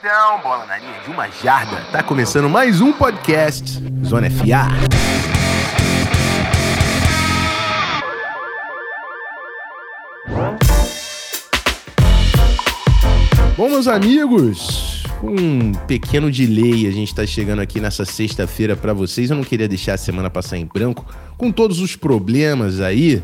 Atenção, bola na linha de uma jarda. Tá começando mais um podcast Zona FA. Bom, meus amigos, com um pequeno delay, a gente está chegando aqui nessa sexta-feira para vocês. Eu não queria deixar a semana passar em branco, com todos os problemas aí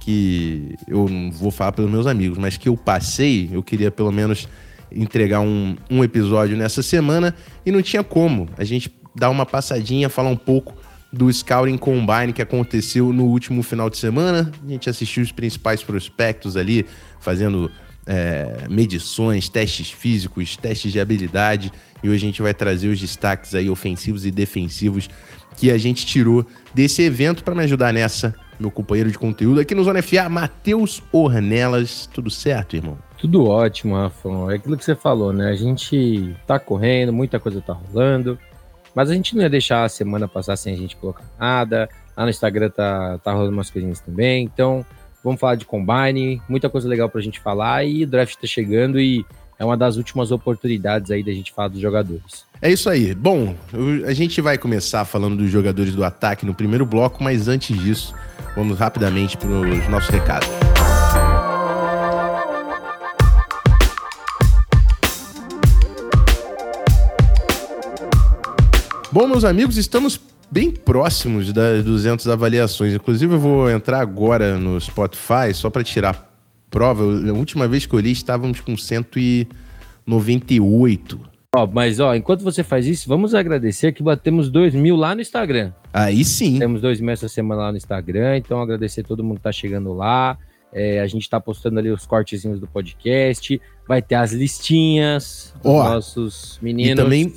que eu não vou falar pelos meus amigos, mas que eu passei, eu queria pelo menos entregar um, um episódio nessa semana e não tinha como a gente dar uma passadinha, falar um pouco do Scouting Combine que aconteceu no último final de semana. A gente assistiu os principais prospectos ali, fazendo é, medições, testes físicos, testes de habilidade. E hoje a gente vai trazer os destaques aí ofensivos e defensivos que a gente tirou desse evento para me ajudar nessa. Meu companheiro de conteúdo aqui no Zona FA, Matheus Ornelas. Tudo certo, irmão? Tudo ótimo, Rafa. É aquilo que você falou, né? A gente tá correndo, muita coisa tá rolando, mas a gente não ia deixar a semana passar sem a gente colocar nada. Lá no Instagram tá, tá rolando umas coisinhas também. Então, vamos falar de Combine, muita coisa legal pra gente falar e o draft tá chegando e é uma das últimas oportunidades aí da gente falar dos jogadores. É isso aí. Bom, a gente vai começar falando dos jogadores do ataque no primeiro bloco, mas antes disso, vamos rapidamente para os nossos recados. Bom, meus amigos, estamos bem próximos das 200 avaliações. Inclusive, eu vou entrar agora no Spotify só para tirar prova. A última vez que eu li, estávamos com 198. Ó, mas ó, enquanto você faz isso, vamos agradecer que batemos 2 mil lá no Instagram. Aí sim. Temos 2 mil essa semana lá no Instagram, então agradecer todo mundo que tá chegando lá. É, a gente tá postando ali os cortezinhos do podcast. Vai ter as listinhas dos nossos meninos. E também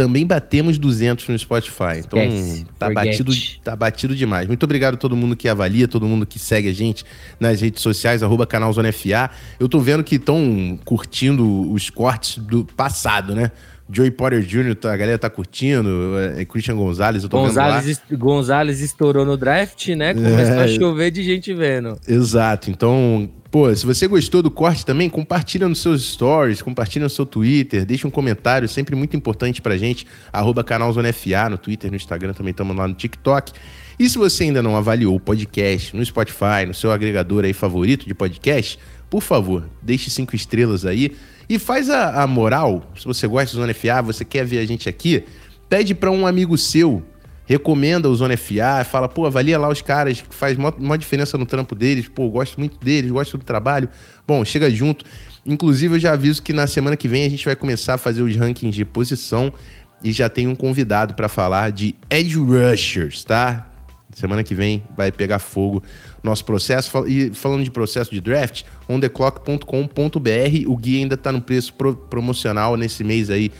também batemos 200 no Spotify. Então, Esquece, tá batido, tá batido demais. Muito obrigado a todo mundo que avalia, todo mundo que segue a gente nas redes sociais, arroba canal Zona FA. Eu tô vendo que estão curtindo os cortes do passado, né? Joey Potter Jr., tá, a galera tá curtindo, é, Christian Gonzalez, eu tô Gonzalez, vendo lá. Gonzalez estourou no draft, né? Começou é, a chover de gente vendo. Exato, então Pô, se você gostou do corte também, compartilha nos seus stories, compartilha no seu Twitter, deixa um comentário, sempre muito importante pra gente, arroba canal Zona FA, no Twitter, no Instagram, também estamos lá no TikTok. E se você ainda não avaliou o podcast no Spotify, no seu agregador aí favorito de podcast, por favor, deixe cinco estrelas aí e faz a, a moral, se você gosta do Zona FA, você quer ver a gente aqui, pede para um amigo seu recomenda o Zona FA, fala, pô, avalia lá os caras, faz uma diferença no trampo deles, pô, gosto muito deles, gosto do trabalho. Bom, chega junto. Inclusive, eu já aviso que na semana que vem a gente vai começar a fazer os rankings de posição e já tem um convidado para falar de Edge Rushers, tá? Semana que vem vai pegar fogo nosso processo. E falando de processo de draft, ontheclock.com.br, o guia ainda está no preço pro promocional nesse mês aí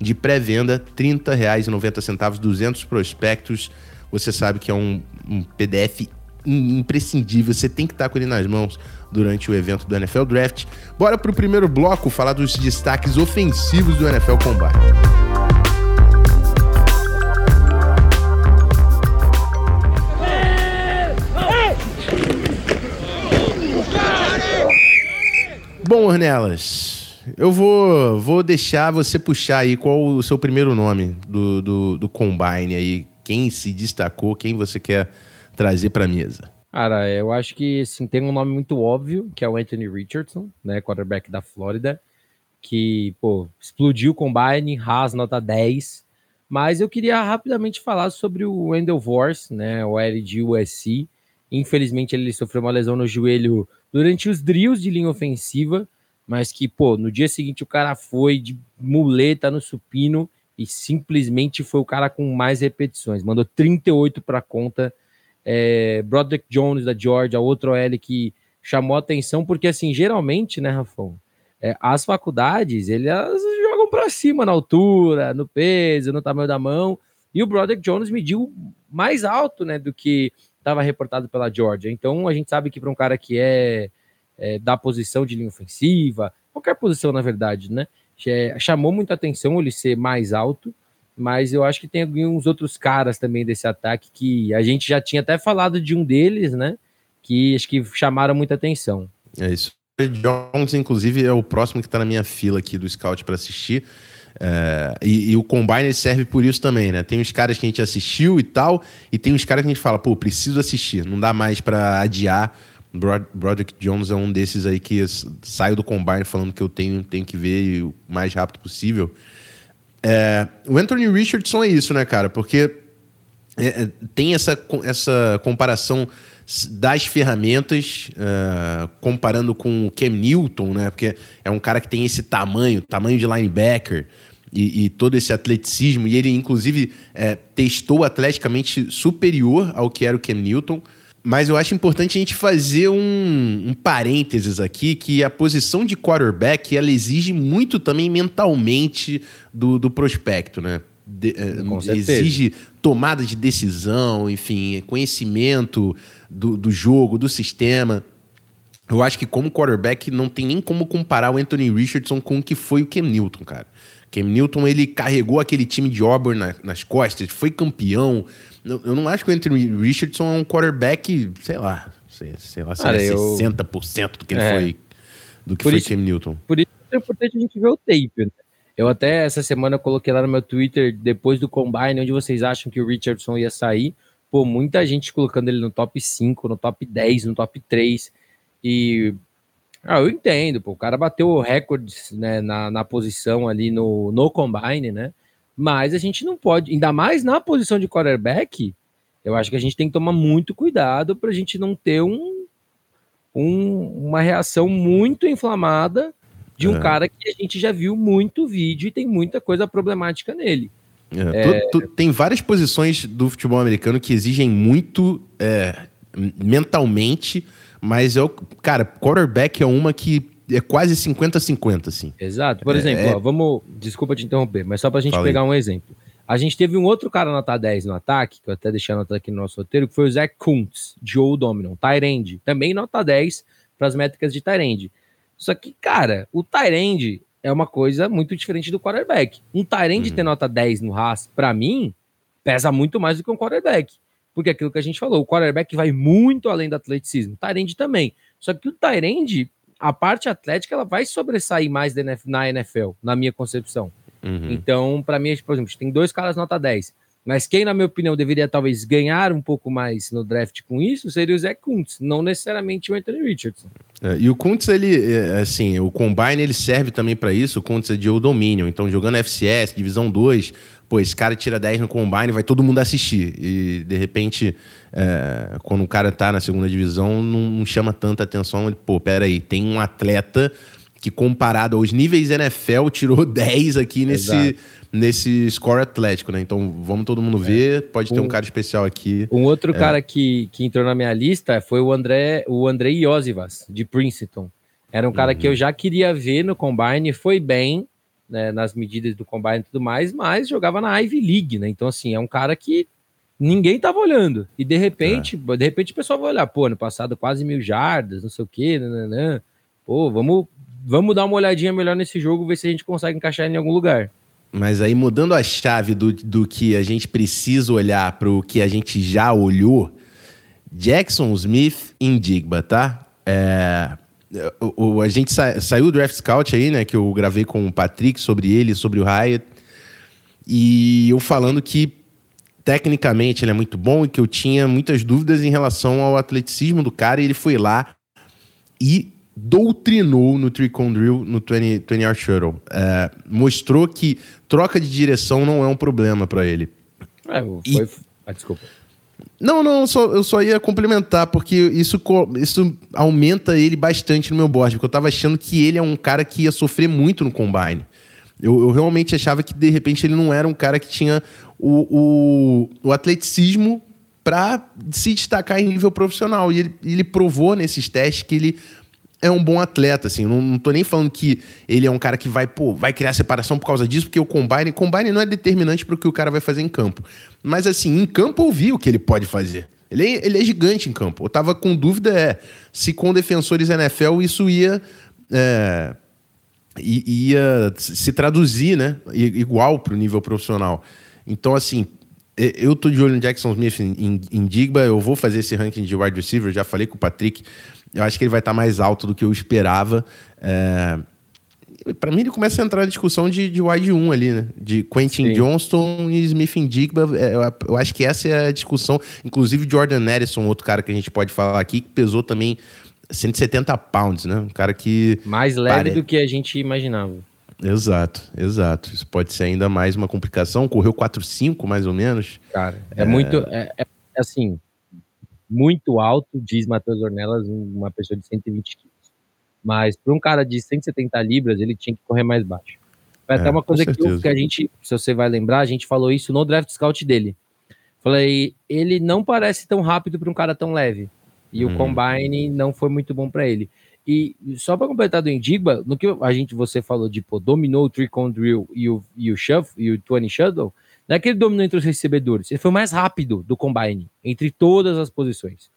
de pré-venda, R$ 30,90, 200 prospectos. Você sabe que é um, um PDF imprescindível, você tem que estar com ele nas mãos durante o evento do NFL Draft. Bora para o primeiro bloco falar dos destaques ofensivos do NFL Combine. Bom, Ornelas, eu vou, vou deixar você puxar aí qual o seu primeiro nome do, do, do Combine aí. Quem se destacou, quem você quer trazer para a mesa? Cara, eu acho que assim, tem um nome muito óbvio, que é o Anthony Richardson, né, quarterback da Flórida, que, pô, explodiu o Combine, Haas nota 10, mas eu queria rapidamente falar sobre o Wendell Vorse, né, o L de USC. Infelizmente ele sofreu uma lesão no joelho durante os drills de linha ofensiva, mas que, pô, no dia seguinte o cara foi de muleta no supino e simplesmente foi o cara com mais repetições. Mandou 38 para conta. É, Broderick Jones da Georgia, outro OL que chamou atenção, porque assim, geralmente, né, Rafão, é, as faculdades, elas jogam para cima na altura, no peso, no tamanho da mão, e o Broderick Jones mediu mais alto, né, do que estava reportado pela Georgia. Então, a gente sabe que para um cara que é é, da posição de linha ofensiva, qualquer posição, na verdade, né? Chamou muita atenção ele ser mais alto, mas eu acho que tem alguns outros caras também desse ataque que a gente já tinha até falado de um deles, né? Que acho que chamaram muita atenção. É isso Jones, inclusive, é o próximo que está na minha fila aqui do Scout para assistir. É, e, e, o Combine serve por isso também, né? Tem os caras que a gente assistiu e tal, e tem os caras que a gente fala, pô, preciso assistir, não dá mais para adiar. Brod Broderick Jones é um desses aí que saiu do Combine falando que eu tenho, tenho que ver o mais rápido possível. É, o Anthony Richardson é isso, né, cara? Porque é, é tem essa, essa comparação das ferramentas, uh, comparando com o Cam Newton, né? Porque é um cara que tem esse tamanho, tamanho de linebacker e, e todo esse atleticismo, e ele, inclusive, é, testou atleticamente superior ao que era o Cam Newton. Mas eu acho importante a gente fazer um, um parênteses aqui, que a posição de quarterback, ela exige muito também mentalmente do, do prospecto, né? De, é, exige tomada de decisão, enfim, conhecimento, do, do jogo, do sistema. Eu acho que como quarterback não tem nem como comparar o Anthony Richardson com o que foi o Cam Newton, cara. Cam Newton, ele carregou aquele time de Auburn na, nas costas, foi campeão. Eu, não acho que o Anthony Richardson é um quarterback, sei lá, sei, sei lá, cara, é eu... 60% do que ele é. foi, do que por foi isso, Cam Newton. Por isso é importante a gente ver o tape, né? Eu até essa semana coloquei lá no meu Twitter, depois do Combine, onde vocês acham que o Richardson ia sair pô, muita gente colocando ele no top 5, no top 10, no top 3. E ah, eu entendo, pô, o cara bateu recordes né, na, na posição ali no, no combine, né? Mas a gente não pode, ainda mais na posição de quarterback, eu acho que a gente tem que tomar muito cuidado para a gente não ter um, um, uma reação muito inflamada de um é. cara que a gente já viu muito vídeo e tem muita coisa problemática nele. É, é... Tu, tu, tem várias posições do futebol americano que exigem muito é, mentalmente, mas é o, cara, quarterback é uma que é quase 50-50, assim. Exato. Por é, exemplo, é. ó, vamos. Desculpa te interromper, mas só pra gente pegar um exemplo. A gente teve um outro cara nota 10 no ataque, que eu até deixei anotado aqui no nosso roteiro, que foi o Zach Kuntz, de Old Dominion, Tyrande. Também nota 10 para as métricas de Tyrande. Só que, cara, o Tyrande é uma coisa muito diferente do quarterback. Um Tyrande uhum. ter nota 10 no Haas, para mim, pesa muito mais do que um quarterback. Porque é aquilo que a gente falou, o quarterback vai muito além do atleticismo. O Tyrande também. Só que o Tyrande, a parte atlética, ela vai sobressair mais na NFL, na minha concepção. Uhum. Então, para mim, por exemplo, tem dois caras nota 10. Mas quem, na minha opinião, deveria talvez ganhar um pouco mais no draft com isso seria o Zé Kuntz, não necessariamente o Anthony Richardson. É, e o Kuntz, ele, é, assim, o Combine ele serve também para isso. O Kuntz é de Old Dominion, então jogando FCS, Divisão 2, pô, esse cara tira 10 no Combine, vai todo mundo assistir. E de repente, é, quando o cara tá na segunda divisão, não, não chama tanta atenção. Ele, pô, peraí, tem um atleta que comparado aos níveis NFL tirou 10 aqui nesse. Exato nesse score atlético, né? Então vamos todo mundo é. ver, pode ter um, um cara especial aqui. Um outro é. cara que, que entrou na minha lista foi o André, o André Iosivas, de Princeton. Era um cara uhum. que eu já queria ver no Combine, foi bem né, nas medidas do Combine e tudo mais, mas jogava na Ivy League, né? Então, assim, é um cara que ninguém tava olhando. E de repente, é. de repente o pessoal vai olhar, pô, ano passado quase mil jardas, não sei o quê, nananã. Pô, vamos, vamos dar uma olhadinha melhor nesse jogo, ver se a gente consegue encaixar em algum lugar. Mas aí, mudando a chave do, do que a gente precisa olhar para o que a gente já olhou, Jackson Smith em Digba, tá? É, o, o, a gente sa, saiu do Draft Scout aí, né? Que eu gravei com o Patrick sobre ele, sobre o Hyatt. E eu falando que tecnicamente ele é muito bom e que eu tinha muitas dúvidas em relação ao atleticismo do cara. E ele foi lá e doutrinou no Tricon Drill, no 20, 20 Hour Shuttle. É, mostrou que troca de direção não é um problema para ele. É, foi... E... Ah, desculpa. Não, não, só, eu só ia complementar, porque isso, isso aumenta ele bastante no meu board, porque eu tava achando que ele é um cara que ia sofrer muito no combine. Eu, eu realmente achava que, de repente, ele não era um cara que tinha o, o, o atleticismo para se destacar em nível profissional. E ele, ele provou nesses testes que ele é um bom atleta, assim. Não, não tô nem falando que ele é um cara que vai, pô, vai criar separação por causa disso, porque o combine, combine não é determinante para o que o cara vai fazer em campo. Mas assim, em campo eu vi o que ele pode fazer. Ele é, ele é gigante em campo. Eu tava com dúvida é se com defensores NFL isso ia é, ia se traduzir, né, igual para o nível profissional. Então assim, eu tô de olho no Jackson Smith em, em, em Digba, eu vou fazer esse ranking de wide receiver, já falei com o Patrick Eu acho que ele vai estar mais alto do que eu esperava. É... Para mim, ele começa a entrar na discussão de, de wide 1 ali, né? De Quentin Sim. Johnston e Smith Indigba. É, eu acho que essa é a discussão. Inclusive, Jordan Edison, outro cara que a gente pode falar aqui, que pesou também 170 pounds, né? Um cara que. Mais leve pare... do que a gente imaginava. Exato, exato. Isso pode ser ainda mais uma complicação. Correu 4,5 mais ou menos. Cara, é, é... muito. É, é, assim, muito alto, diz Matheus Ornelas, uma pessoa de 120 quilos. Mas para um cara de 170 libras, ele tinha que correr mais baixo. Foi até é, uma coisa que, eu, que, a gente, se você vai lembrar, a gente falou isso no draft scout dele. Falei, ele não parece tão rápido para um cara tão leve. E hum. o combine não foi muito bom para ele. E só para completar do Indigba, no que a gente você falou de pô, dominou o Tricon Drill e o, e o Shuffle e o 20 Shuttle, não é que ele dominou entre os recebedores, ele foi mais rápido do combine, entre todas as posições.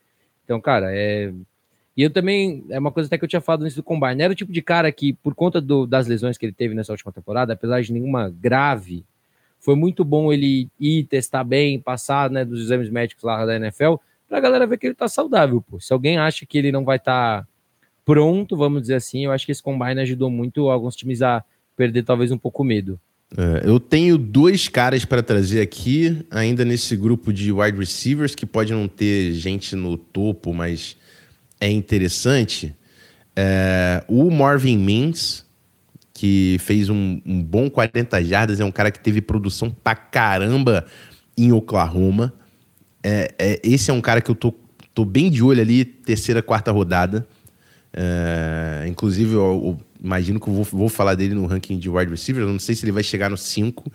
Então, cara, é. E eu também, é uma coisa até que eu tinha falado antes do combine, era o tipo de cara que, por conta do, das lesões que ele teve nessa última temporada, apesar de nenhuma grave, foi muito bom ele ir testar bem, passar né, dos exames médicos lá da NFL, pra galera ver que ele tá saudável, pô. Se alguém acha que ele não vai estar tá pronto, vamos dizer assim, eu acho que esse combine ajudou muito alguns times a perder talvez um pouco medo. É, eu tenho dois caras para trazer aqui, ainda nesse grupo de wide receivers, que pode não ter gente no topo, mas é interessante. É, o Marvin Mims, que fez um, um, bom 40 jardas, é um cara que teve produção pra caramba em Oklahoma. É, é, esse é um cara que eu tô, tô bem de olho ali, terceira, quarta rodada. É, inclusive, eu, imagino que eu vou, vou, falar dele no ranking de wide receiver. Eu não sei se ele vai chegar no 5,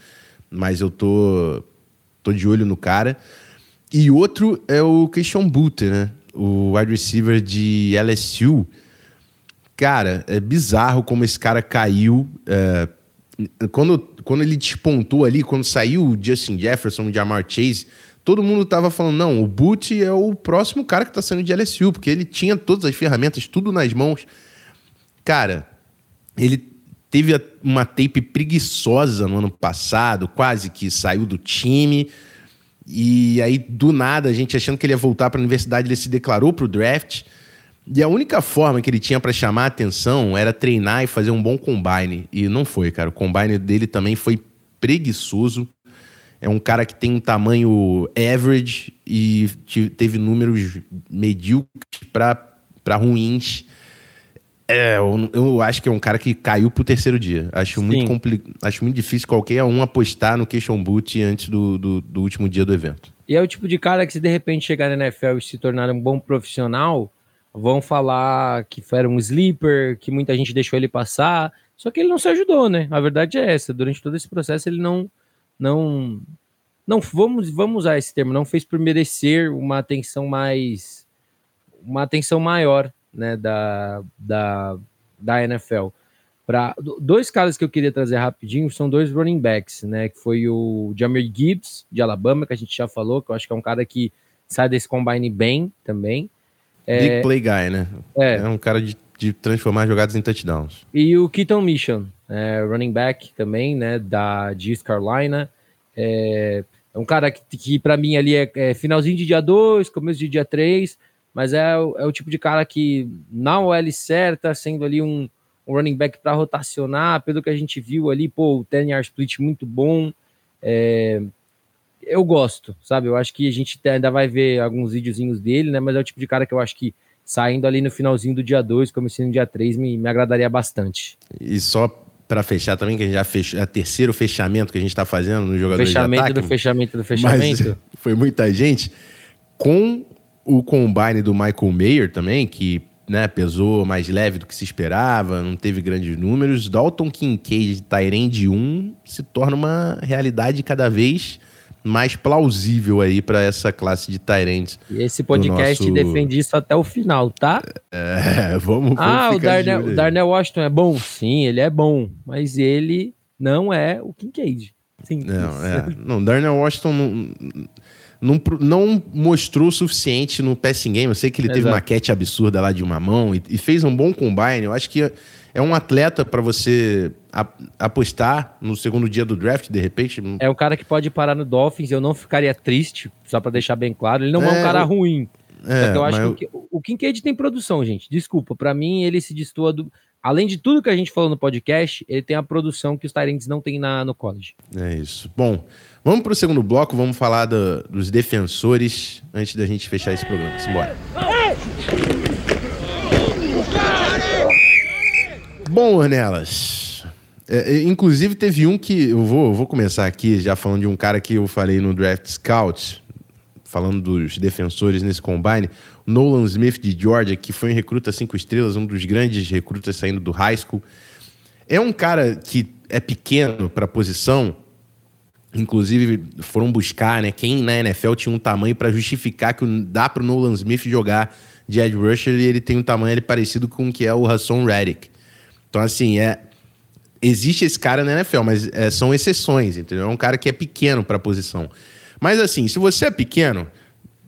mas eu tô, tô de olho no cara. E outro é o Christian Booth, né? O wide receiver de LSU. Cara, é bizarro como esse cara caiu. É, quando, quando ele despontou ali, quando saiu o Justin Jefferson, o Jamar Chase, todo mundo tava falando, não, o Boot é o próximo cara que tá saindo de LSU, porque ele tinha todas as ferramentas, tudo nas mãos. Cara, ele teve uma tape preguiçosa no ano passado, quase que saiu do time. E aí, do nada, a gente achando que ele ia voltar para a universidade, ele se declarou para o draft. E a única forma que ele tinha para chamar a atenção era treinar e fazer um bom combine. E não foi, cara. O combine dele também foi preguiçoso. É um cara que tem um tamanho average e teve números medíocres para ruins. É, eu, eu, acho que é um cara que caiu pro terceiro dia. Acho muito, compli... acho muito difícil qualquer um apostar no Question Boot antes do, do, do, último dia do evento. E é o tipo de cara que, se de repente chegar na NFL e se tornar um bom profissional, vão falar que foi um sleeper, que muita gente deixou ele passar. Só que ele não se ajudou, né? A verdade é essa. Durante todo esse processo, ele não, não, não vamos, vamos usar esse termo, não fez por merecer uma atenção mais, uma atenção maior, né, da, da, da NFL. Para dois caras que eu queria trazer rapidinho são dois running backs, né, que foi o Jamir Gibbs de Alabama, que a gente já falou, que eu acho que é um cara que sai desse combine bem também. É, Big play guy, né? É, é um cara de, de transformar jogadas em touchdowns. E o Keaton Mission, é, running back também, né, da de East Carolina. É, é um cara que, que para mim ali é, é, finalzinho de dia 2, começo de dia 3, mas é, é, o tipo de cara que na OL certa, sendo ali um, um running back para rotacionar, pelo que a gente viu ali, pô, o 10 yard split muito bom. É, eu gosto, sabe? Eu acho que a gente ainda vai ver alguns videozinhos dele, né? Mas é o tipo de cara que eu acho que saindo ali no finalzinho do dia 2, começando no dia 3, me, me agradaria bastante. E só para fechar também, que a gente já fechou, é o terceiro fechamento que a gente está fazendo no jogador fechamento de ataque. do fechamento do fechamento. foi muita gente. Com o combine do Michael Mayer também, que né, pesou mais leve do que se esperava, não teve grandes números. Dalton Kincaid, Tyrande 1, se torna uma realidade cada vez mais plausível aí para essa classe de Tyrants. E esse podcast nosso... defende isso até o final, tá? É, vamos, vamos Ah, o Darnell, o Darnell Washington é bom? Sim, ele é bom, mas ele não é o Kincaid. Sim. Não, é. não Darnell Washington não, não, não, mostrou o suficiente no passing game. Eu sei que ele Exato. teve uma catch absurda lá de uma mão e, e fez um bom combine. Eu acho que é um atleta para você apostar no segundo dia do draft, de repente. É um cara que pode parar no Dolphins, eu não ficaria triste, só para deixar bem claro. Ele não é, é um cara ruim. É, eu acho que eu... o Kincaid tem produção, gente. Desculpa, para mim ele se destoa do. Além de tudo que a gente falou no podcast, ele tem a produção que os Tyrants não tem na, no college. É isso. Bom, vamos para o segundo bloco, vamos falar do, dos defensores antes da gente fechar esse programa. Simbora. Bom, Ornelas. É, é, inclusive, teve um que. Eu vou, eu vou começar aqui já falando de um cara que eu falei no Draft Scout, falando dos defensores nesse combine. Nolan Smith de Georgia, que foi um recruta cinco estrelas, um dos grandes recrutas saindo do high school. É um cara que é pequeno para a posição. Inclusive, foram buscar né, quem na NFL tinha um tamanho para justificar que dá para o Nolan Smith jogar de edge rusher e ele tem um tamanho ele, parecido com o que é o Hassan Reddick. Então, assim, é, existe esse cara na NFL, mas é, são exceções, entendeu? É um cara que é pequeno para a posição. Mas, assim, se você é pequeno,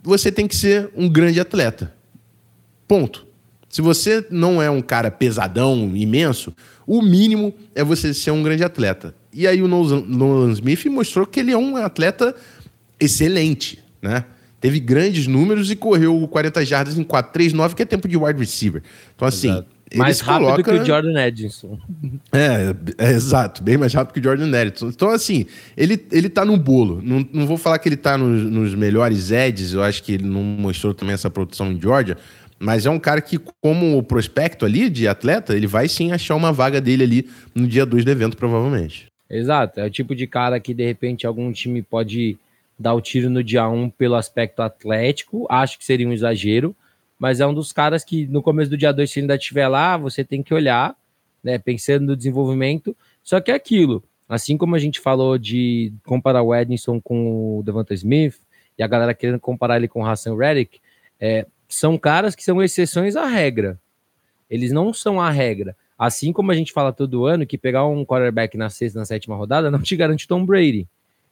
você tem que ser um grande atleta. Ponto. Se você não é um cara pesadão, imenso, o mínimo é você ser um grande atleta. E aí o Nolan Smith mostrou que ele é um atleta excelente, né? Teve grandes números e correu 40 jardas em 4.39, que é tempo de wide receiver. Então, assim, Exato. Mais rápido coloca... que o Jordan Edison. É, é, exato, bem mais rápido que o Jordan Edison. Então, assim, ele, ele tá no bolo. Não, não vou falar que ele tá nos, nos melhores edges, eu acho que ele não mostrou também essa produção em Georgia, mas é um cara que, como prospecto ali de atleta, ele vai sim achar uma vaga dele ali no dia 2 do evento, provavelmente. Exato, é o tipo de cara que de repente algum time pode dar o tiro no dia 1 um pelo aspecto atlético, acho que seria um exagero, mas é um dos caras que no começo do dia 2, se ainda estiver lá, você tem que olhar, né, pensando no desenvolvimento. Só que é aquilo, assim como a gente falou de comparar o Edinson com o Devonta Smith, e a galera querendo comparar ele com o Hassan Reddick, é, são caras que são exceções à regra. Eles não são a regra. Assim como a gente fala todo ano que pegar um quarterback na sexta, na sétima rodada não te garante Tom Brady.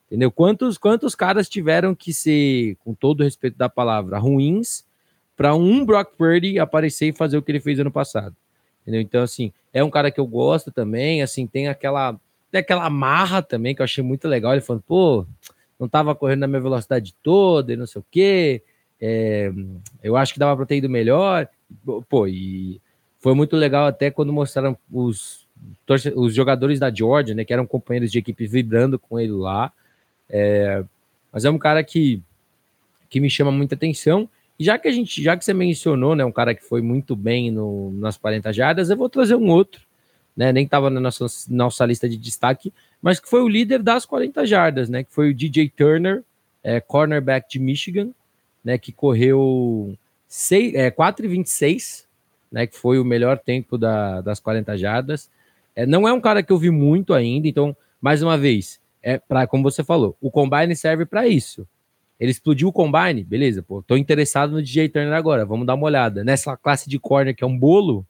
Entendeu? Quantos, quantos caras tiveram que ser, com todo o respeito da palavra, ruins para um Brock Purdy aparecer e fazer o que ele fez ano passado. Entendeu? Então, assim, é um cara que eu gosto também, assim, tem aquela, tem aquela marra também que eu achei muito legal. Ele falando, pô, não tava correndo na minha velocidade toda e não sei o quê. É, eu acho que dava para ter ido melhor. Pô, e foi muito legal até quando mostraram os, os jogadores da Georgia, né, que eram companheiros de equipe vibrando com ele lá. É, mas é um cara que, que me chama muita atenção. E já que a gente, já que você mencionou, né, um cara que foi muito bem no, nas 40 jardas, eu vou trazer um outro, né, nem estava na nossa, nossa lista de destaque, mas que foi o líder das 40 jardas, né, que foi o DJ Turner, é, cornerback de Michigan, né, que correu 6, é, 4,26, né, que foi o melhor tempo da, das 40 jardas. É, não é um cara que eu vi muito ainda, então, mais uma vez, é para como você falou, o combine serve para isso. Ele explodiu o combine, beleza, pô, tô interessado no DJ Turner agora, vamos dar uma olhada. Nessa classe de corner que é um bolo,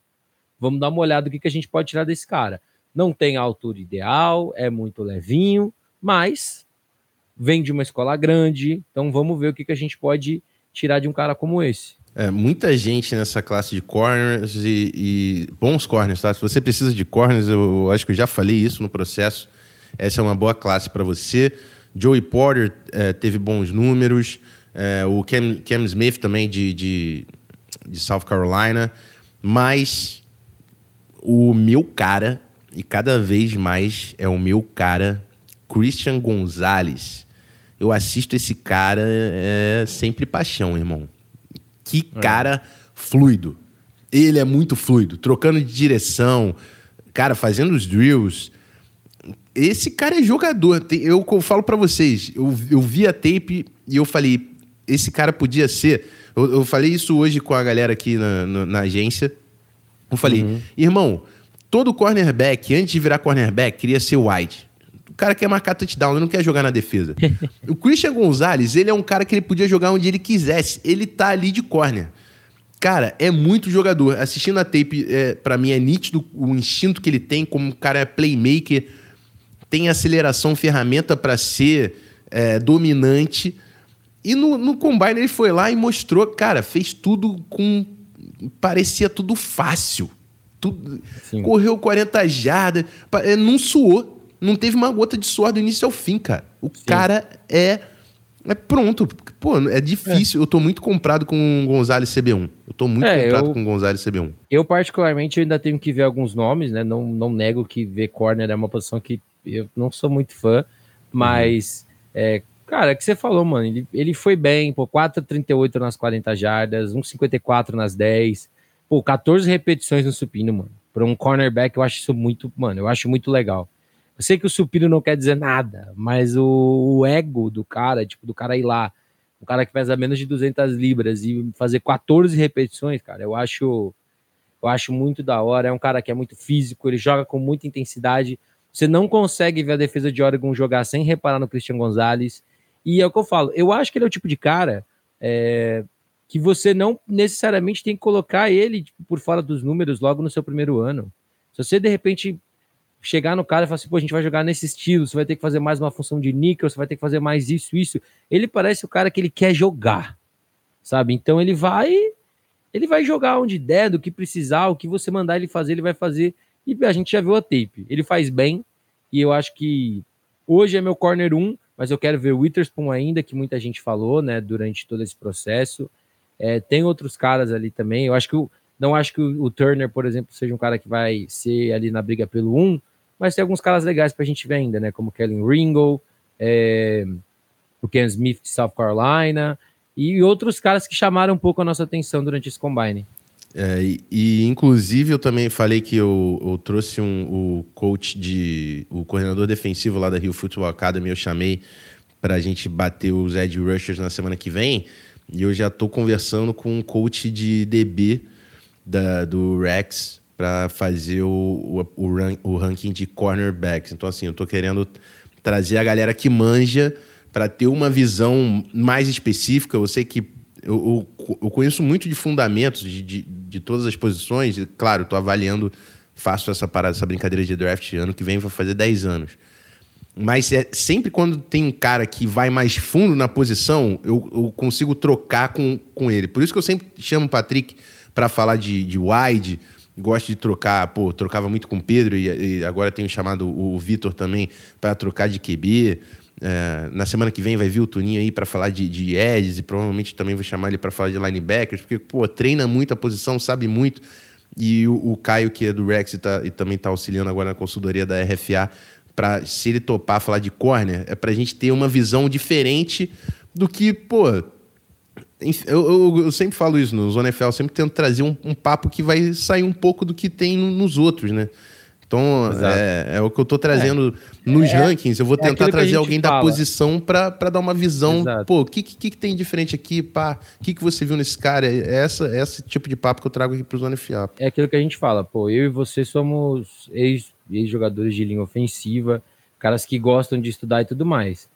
vamos dar uma olhada do que, que a gente pode tirar desse cara. Não tem a altura ideal, é muito levinho, mas vem de uma escola grande, então vamos ver o que, que a gente pode tirar de um cara como esse. É, muita gente nessa classe de corners e, e, bons corners, tá? Se você precisa de corners, eu acho que eu já falei isso no processo. Essa é uma boa classe para você. Joey Porter é, teve bons números, é, o Cam, Cam, Smith também de, de, de, South Carolina, mas o meu cara, e cada vez mais é o meu cara, Christian Gonzalez. Eu assisto esse cara, é sempre paixão, irmão. Que é. cara fluido. Ele é muito fluido, trocando de direção, cara, fazendo os drills, esse cara é jogador. Eu, eu falo para vocês, eu, eu vi a tape e eu falei, esse cara podia ser. Eu, eu falei isso hoje com a galera aqui na, na, na agência. Eu falei, uhum. irmão, todo cornerback, antes de virar cornerback, queria ser wide. O cara quer marcar touchdown, ele não quer jogar na defesa. o Christian Gonzalez, ele é um cara que ele podia jogar onde ele quisesse. Ele tá ali de corner. Cara, é muito jogador. Assistindo a tape, é, para mim é nítido o instinto que ele tem como um cara playmaker tem aceleração, ferramenta para ser é, dominante. E no, no Combine ele foi lá e mostrou, cara, fez tudo com. Parecia tudo fácil. Tudo, correu 40 jardas, é, não suou. Não teve uma gota de suor do início ao fim, cara. O Sim. cara é É pronto. Pô, é difícil. É. Eu tô muito comprado com o Gonzalez CB1. Eu tô muito é, comprado eu, com o Gonzalez CB1. Eu, particularmente, ainda tenho que ver alguns nomes, né? Não, não nego que ver corner é uma posição que eu não sou muito fã, mas, uhum. é, cara, é que você falou, mano, ele, ele foi bem, pô, 4,38 nas 40 jardas, 1,54 nas 10, pô, 14 repetições no supino, mano. Para um cornerback, eu acho isso muito, mano, eu acho muito legal. Eu sei que o supino não quer dizer nada, mas o, o, ego do cara, tipo, do cara ir lá, o cara que pesa menos de 200 libras e fazer 14 repetições, cara, eu acho eu acho muito da hora. É um cara que é muito físico, ele joga com muita intensidade. Você não consegue ver a defesa de Oregon jogar sem reparar no Christian Gonzalez. E é o que eu falo, eu acho que ele é o tipo de cara é, que você não necessariamente tem que colocar ele tipo, por fora dos números logo no seu primeiro ano. Se você de repente chegar no cara e falar assim, pô, a gente vai jogar nesse estilo, você vai ter que fazer mais uma função de níquel, você vai ter que fazer mais isso, isso. Ele parece o cara que ele quer jogar, sabe? Então ele vai, ele vai jogar onde der, do que precisar, o que você mandar ele fazer, ele vai fazer. E a gente já viu a tape. Ele faz bem, e eu acho que hoje é meu corner 1, mas eu quero ver o Witherspoon ainda, que muita gente falou, né, durante todo esse processo. É, tem outros caras ali também. Eu acho que o, não acho que o, o, Turner, por exemplo, seja um cara que vai ser ali na briga pelo 1, mas tem alguns caras legais para a gente ver ainda, né? Como Kellen Ringo, é, o Ken Smith de South Carolina e outros caras que chamaram um pouco a nossa atenção durante esse combine. É, e, e, inclusive eu também falei que eu, eu trouxe um, o coach de o coordenador defensivo lá da Rio Football Academy, eu chamei para a gente bater os edge rushers na semana que vem. E eu já estou conversando com um coach de DB da, do Rex para fazer o, o, o, o, ranking de cornerbacks. Então, assim, eu estou querendo trazer a galera que manja para ter uma visão mais específica. Eu sei que eu, eu, eu conheço muito de fundamentos de, de, de todas as posições. E, claro, estou avaliando, faço essa parada, essa brincadeira de draft ano que vem, vai fazer 10 anos. Mas é, sempre quando tem um cara que vai mais fundo na posição, eu, eu consigo trocar com, com ele. Por isso que eu sempre chamo o Patrick para falar de, de wide, gosto de trocar, pô, trocava muito com o Pedro e, e agora tenho chamado o Vitor também para trocar de QB. É, na semana que vem vai vir o Tuninho aí para falar de, de Eds e provavelmente também vou chamar ele para falar de linebackers, porque, pô, treina muito a posição, sabe muito. E o, o Caio, que é do Rex e, tá, e também está auxiliando agora na consultoria da RFA, para se ele topar falar de corner, é para a gente ter uma visão diferente do que, pô, eu, eu, eu, sempre falo isso no Zona FL, sempre tento trazer um, um, papo que vai sair um pouco do que tem nos outros, né? Então, é, é, o que eu estou trazendo é. nos é, rankings. Eu vou é tentar trazer alguém fala. da posição para dar uma visão. Exato. Pô, o que, que, que, tem diferente aqui? Pá, o que, que você viu nesse cara? É essa, é esse tipo de papo que eu trago aqui para o Zona FA. É aquilo que a gente fala. Pô, eu e você somos ex-jogadores ex de linha ofensiva, caras que gostam de estudar e tudo mais.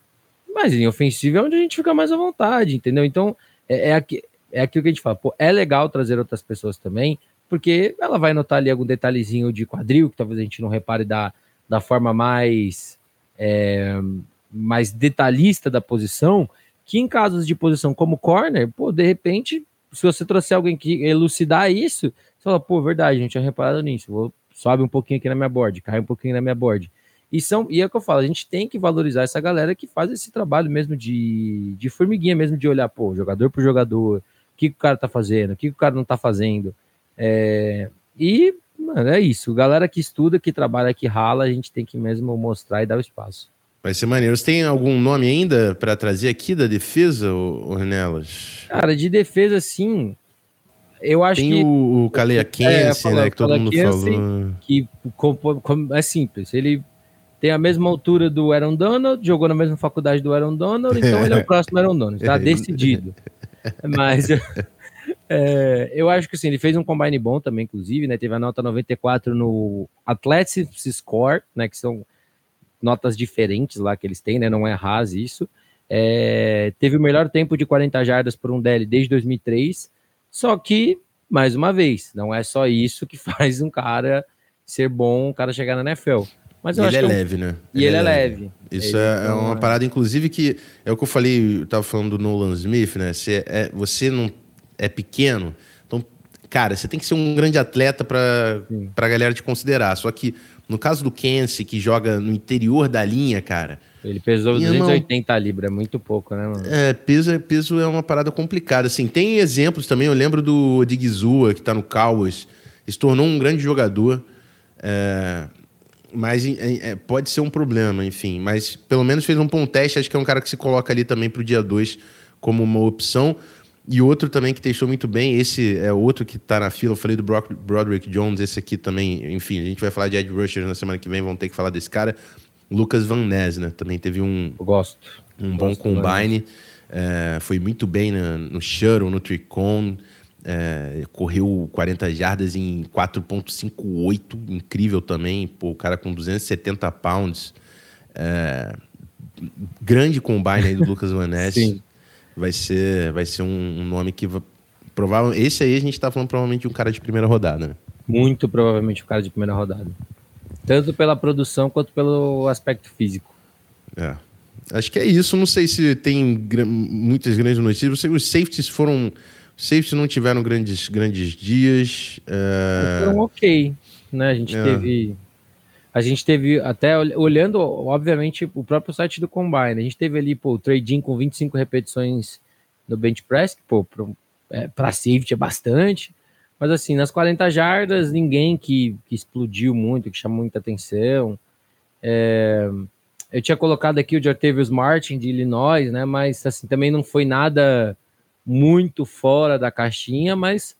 Mas linha ofensiva é onde a gente fica mais à vontade, entendeu? Então, é, é, aqui, é aquilo que a gente fala, pô, é legal trazer outras pessoas também, porque ela vai notar ali algum detalhezinho de quadril, que talvez a gente não repare da, da forma mais, é, mais detalhista da posição, que em casos de posição como corner, pô, de repente, se você trouxer alguém que elucidar isso, você fala, pô, verdade, a gente tinha reparado nisso, vou sobe um pouquinho aqui na minha board, cai um pouquinho na minha board. E, são, e é o que eu falo, a gente tem que valorizar essa galera que faz esse trabalho mesmo de, de formiguinha, mesmo de olhar, pô, jogador por jogador, o que, que o cara tá fazendo, o que, que o cara não tá fazendo. É, e, mano, é isso. Galera que estuda, que trabalha, que rala, a gente tem que mesmo mostrar e dar o espaço. Vai ser maneiro. Você tem algum nome ainda para trazer aqui da defesa, Ornelas? Cara, de defesa, sim. Eu acho tem que. o, o Kaleia Kense, é, né? Que todo mundo falou. Que é simples. Ele tem a mesma altura do Aaron Donald, jogou na mesma faculdade do Aaron Donald, então ele é o próximo Aaron Donald, tá decidido. Mas é, eu acho que sim, ele fez um combine bom também, inclusive, né? Teve a nota 94 no Athletics Score, né? Que são notas diferentes lá que eles têm, né? Não é RAS isso. É, teve o melhor tempo de 40 jardas por um DL desde 2003, só que, mais uma vez, não é só isso que faz um cara ser bom, um cara chegar na NFL. Mas ele é, leve, né? E ele, ele é, leve. leve. Isso ele, é, é uma é... parada, inclusive, que é o que eu falei, eu tava falando do Nolan Smith, né? Você, é, você não é pequeno, então, cara, você tem que ser um grande atleta para a galera te considerar. Só que No caso do Kensey, que joga no interior da linha, cara. Ele pesou 280 libras, é muito pouco, né, mano? É, peso, peso é uma parada complicada. Assim, tem exemplos também, eu lembro do Digizua, que tá no Cowboys, se tornou um grande jogador. É, mas é, pode ser um problema, enfim. Mas pelo menos fez um bom teste. Acho que é um cara que se coloca ali também para o dia 2 como uma opção. E outro também que testou muito bem, esse é outro que está na fila. Eu falei do Brock, Broderick Jones, esse aqui também. Enfim, a gente vai falar de Ed Rushers na semana que vem, vamos ter que falar desse cara. Lucas Van Ness, né? Também teve um, Eu gosto. um bom Gosto combine. É, foi muito bem na- no shuttle, no tricon. É, correu 40 jardas em 4.58, incrível também. Pô, o cara com 270 pounds. É, grande combine aí do Lucas Van Ness. Sim. Vai ser, vai ser um, um nome que va- provavelmente esse aí a gente tá falando provavelmente de um cara de primeira rodada, né? Muito provavelmente o cara de primeira rodada. Tanto pela produção quanto pelo aspecto físico. É. Acho que é isso. Não sei se tem gra- muitas grandes notícias. Os safeties foram. Os safeties não tiveram grandes, grandes dias. É, Foram ok, né? A gente É. teve. A gente teve, até ol- olhando, obviamente, o próprio site do Combine, a gente teve ali, pô, o trading com 25 repetições no bench press, que, pô, pra, é, pra safety é bastante. Mas assim, nas 40 jardas, ninguém que, que explodiu muito, que chamou muita atenção. É, eu tinha colocado aqui o Jartavius Martin de Illinois, né? Mas assim, também não foi nada muito fora da caixinha, mas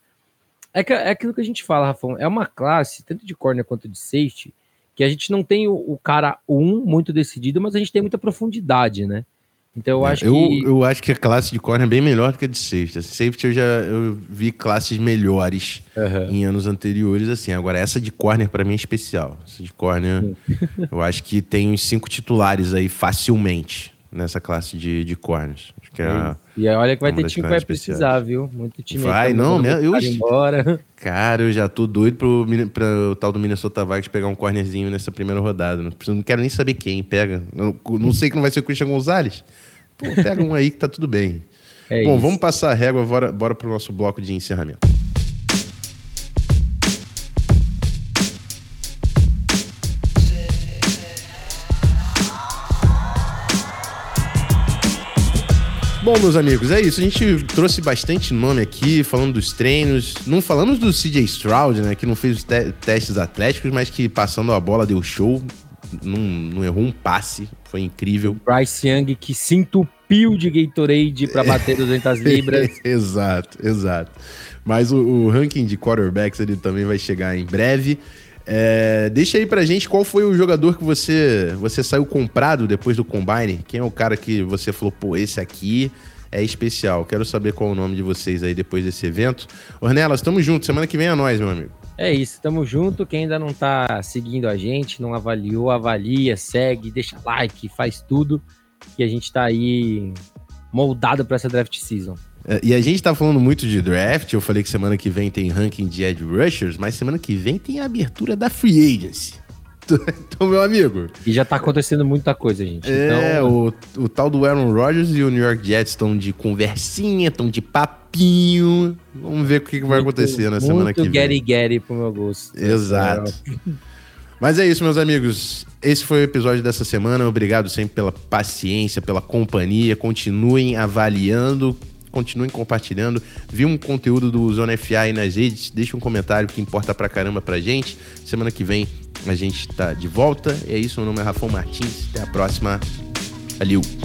é, que, é aquilo que a gente fala, Rafão. É uma classe, tanto de corner quanto de safety, que a gente não tem o, o cara um muito decidido, mas a gente tem muita profundidade, né? Então eu acho eu, que. eu acho que a classe de corner é bem melhor do que a de safety. Safety eu já eu vi classes melhores Aham. em anos anteriores, assim. Agora, essa de corner para mim é especial. Essa de corner, eu acho que tem uns cinco titulares aí facilmente nessa classe de, de corners. Que é, a- E aí, olha que vai uma ter time que vai classes precisar, viu? Muito time. Vai, tá não, né? Eu- embora. Cara, eu já tô doido pro, Mine- pra o tal do Minnesota Vikings pegar um cornerzinho nessa primeira rodada. Não, preciso- não quero nem saber quem pega. Não, não sei que não vai ser o Christian Gonzalez. Pô, pega um aí que tá tudo bem. É Bom, isso. vamos passar a régua, bora, bora pro nosso bloco de encerramento. Bom, meus amigos, é isso. A gente trouxe bastante nome aqui, falando dos treinos. Não falamos do CJ Stroud, né? Que não fez os te- testes atléticos, mas que passando a bola deu show. Não, não errou um passe. Foi incrível. Bryce Young que se entupiu de Gatorade para bater 200 libras. exato, exato. Mas o, o ranking de quarterbacks ele também vai chegar em breve. É, deixa aí pra gente qual foi o jogador que você, você saiu comprado depois do Combine. Quem é o cara que você falou, pô, esse aqui é especial. Quero saber qual é o nome de vocês aí depois desse evento. Ornelas, tamo junto. Semana que vem é nós, meu amigo. É isso, tamo junto. Quem ainda não tá seguindo a gente, não avaliou, avalia, segue, deixa like, faz tudo. Que a gente tá aí moldado para essa draft season. É, E a gente tá falando muito de draft. Eu falei que semana que vem tem ranking de edge rushers, mas semana que vem tem a abertura da free agency. Então, meu amigo, E já tá acontecendo muita coisa, gente. É, então, o, o tal do Aaron Rodgers e o New York Jets estão de conversinha, estão de papinho. Vamos ver o que, que vai acontecer na semana que muito vem. Getty Getty pro meu gosto. Exato. Mas é isso, meus amigos. Esse foi o episódio dessa semana. Obrigado sempre pela paciência, pela companhia. Continuem avaliando, continuem compartilhando. Viu um conteúdo do Zona FA aí nas redes? Deixa um comentário que importa pra caramba pra gente. Semana que vem a gente tá de volta. É isso, meu nome é Rafão Martins. Até a próxima. Valeu!